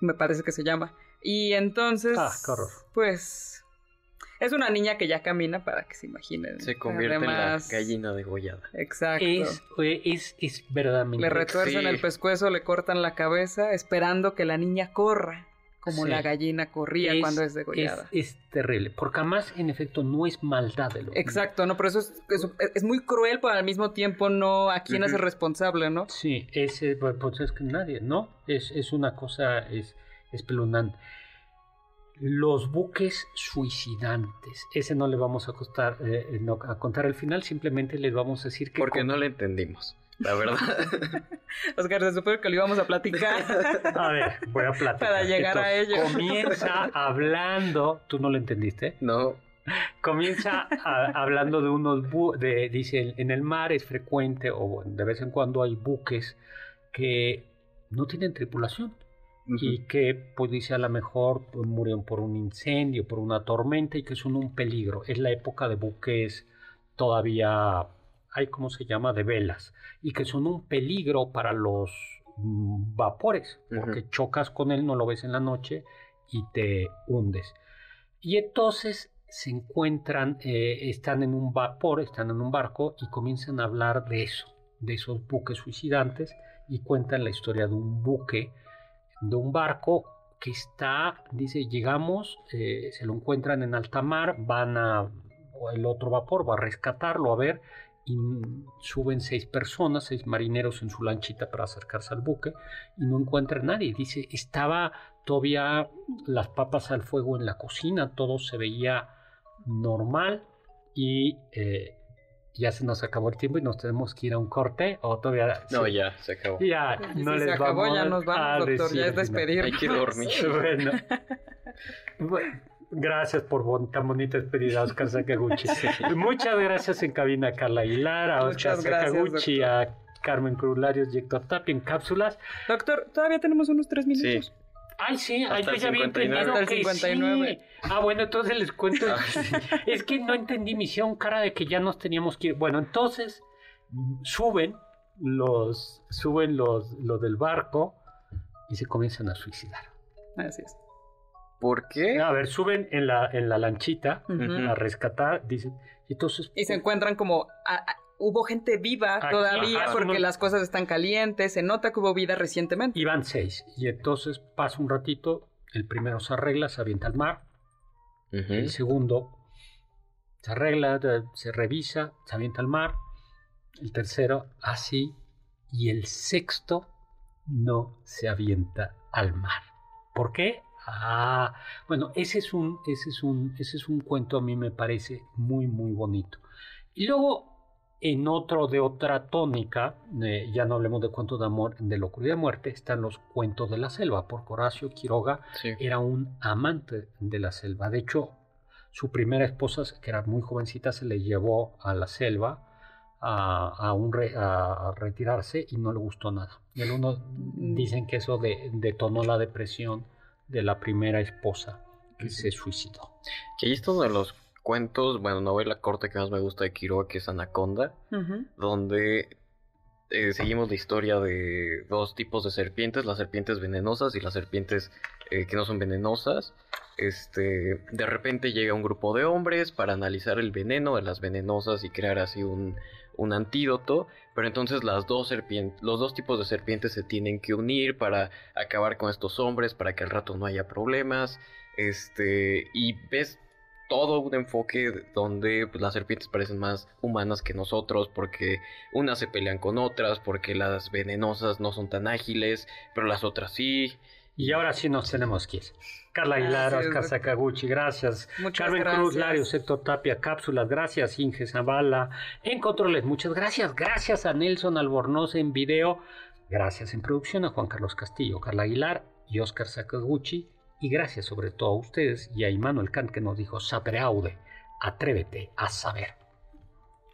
me parece que se llama. Y entonces, Ah, qué horror. pues, es una niña que ya camina para que se imaginen. Se convierte Además, en la gallina degollada. Exacto. es, es, es verdaderamente Le retuercen Sí. el pescuezo, le cortan la cabeza, esperando que la niña corra, como Sí. la gallina corría cuando es degollada. Es, es terrible, porque además, en efecto, no es maldad de los Exacto, ¿no? Pero eso es, eso es muy cruel, pero al mismo tiempo no a quién hace Ujú. responsable, ¿no? Sí, es, pues pues es que nadie, ¿no? Es, es una cosa es, espeluznante. Los buques suicidantes. Ese no le vamos a, costar, eh, eh, no, a contar el final, simplemente les vamos a decir que... Porque con- no le entendimos, la verdad. [laughs] Oscar, se supone que lo íbamos a platicar. A ver, voy a platicar. Para llegar a ello. Comienza hablando, tú no lo entendiste, no. comienza a- hablando de unos bu de dice en el mar es frecuente o de vez en cuando hay buques que no tienen tripulación y que pues dice a lo mejor pues, murieron por un incendio, por una tormenta y que son un peligro. Es la época de buques todavía hay como se llama de velas y que son un peligro para los mm, vapores porque chocas con él, no lo ves en la noche y te hundes. Y entonces se encuentran, eh, están en un vapor, están en un barco y comienzan a hablar de eso, de esos buques suicidantes y cuentan la historia de un buque, de un barco que está, dice, llegamos, eh, se lo encuentran en alta mar, van a, el otro vapor va a rescatarlo, a ver, y suben seis personas, seis marineros en su lanchita para acercarse al buque y no encuentran a nadie. Dice, estaba todavía las papas al fuego en la cocina, todo se veía normal y eh, ya se nos acabó el tiempo y nos tenemos que ir a un corte o todavía... No, ya, se acabó. Ya, no les se acabó, ya nos vamos, doctor, ya es despedir. Hay que dormir. [laughs] bueno. [laughs] Gracias por tan bonita despedida, Oscar Sakaguchi. [laughs] Muchas gracias en cabina Carla Aguilar, a Oscar Sakaguchi, a Carmen Cruz y Héctor Tapia en cápsulas. Doctor, todavía tenemos unos tres minutos. Ay, sí, ay, yo ya había entendido que 59. Ah, bueno, entonces les cuento. Ah, [laughs] es que no entendí, hicieron cara de que ya nos teníamos que ir. Bueno, entonces suben los, suben los, los del barco y se comienzan a suicidar. Así es. ¿Por qué? A ver, suben en la, en la lanchita a rescatar, dicen, y entonces... Y se encuentran como... hubo gente viva todavía porque las cosas están calientes, se nota que hubo vida recientemente. Iban seis, y entonces pasa un ratito, el primero se arregla, se avienta al mar, el segundo se arregla, se revisa, se avienta al mar, el tercero así, y el sexto no se avienta al mar. ¿Por qué? Ah, bueno, ese es un, ese es un, ese es un cuento a mí me parece muy, muy bonito. Y luego, en otro de otra tónica, eh, ya no hablemos de cuentos de amor, de locura y de muerte, están los cuentos de la selva, porque Horacio Quiroga era un amante de la selva. De hecho, su primera esposa, que era muy jovencita, se le llevó a la selva a, un a retirarse y no le gustó nada. Y el uno mm. dicen que eso detonó la depresión de la primera esposa que se suicidó. Que ahí está uno de los cuentos, bueno, novela corta que más me gusta de Quiroga, que es Anaconda, donde eh, seguimos la historia de dos tipos de serpientes, las serpientes venenosas y las serpientes eh, que no son venenosas. Este, de repente llega un grupo de hombres para analizar el veneno de las venenosas y crear así un, un antídoto, pero entonces las dos serpientes, los dos tipos de serpientes se tienen que unir para acabar con estos hombres, para que al rato no haya problemas, este, y ves todo un enfoque donde pues, las serpientes parecen más humanas que nosotros porque unas se pelean con otras, porque las venenosas no son tan ágiles, pero las otras sí. Y ahora sí nos tenemos que ir. Carla Aguilar, Oscar Sakaguchi, gracias. Muchas Carmen gracias. Cruz, Lario, Sector Tapia, Cápsulas, gracias. Inge Zavala, en controles, muchas gracias. Gracias a Nelson Albornoz en video. Gracias en producción a Juan Carlos Castillo, Carla Aguilar y Oscar Sakaguchi. Y gracias sobre todo a ustedes y a Immanuel Kant que nos dijo, sapere aude, atrévete a saber.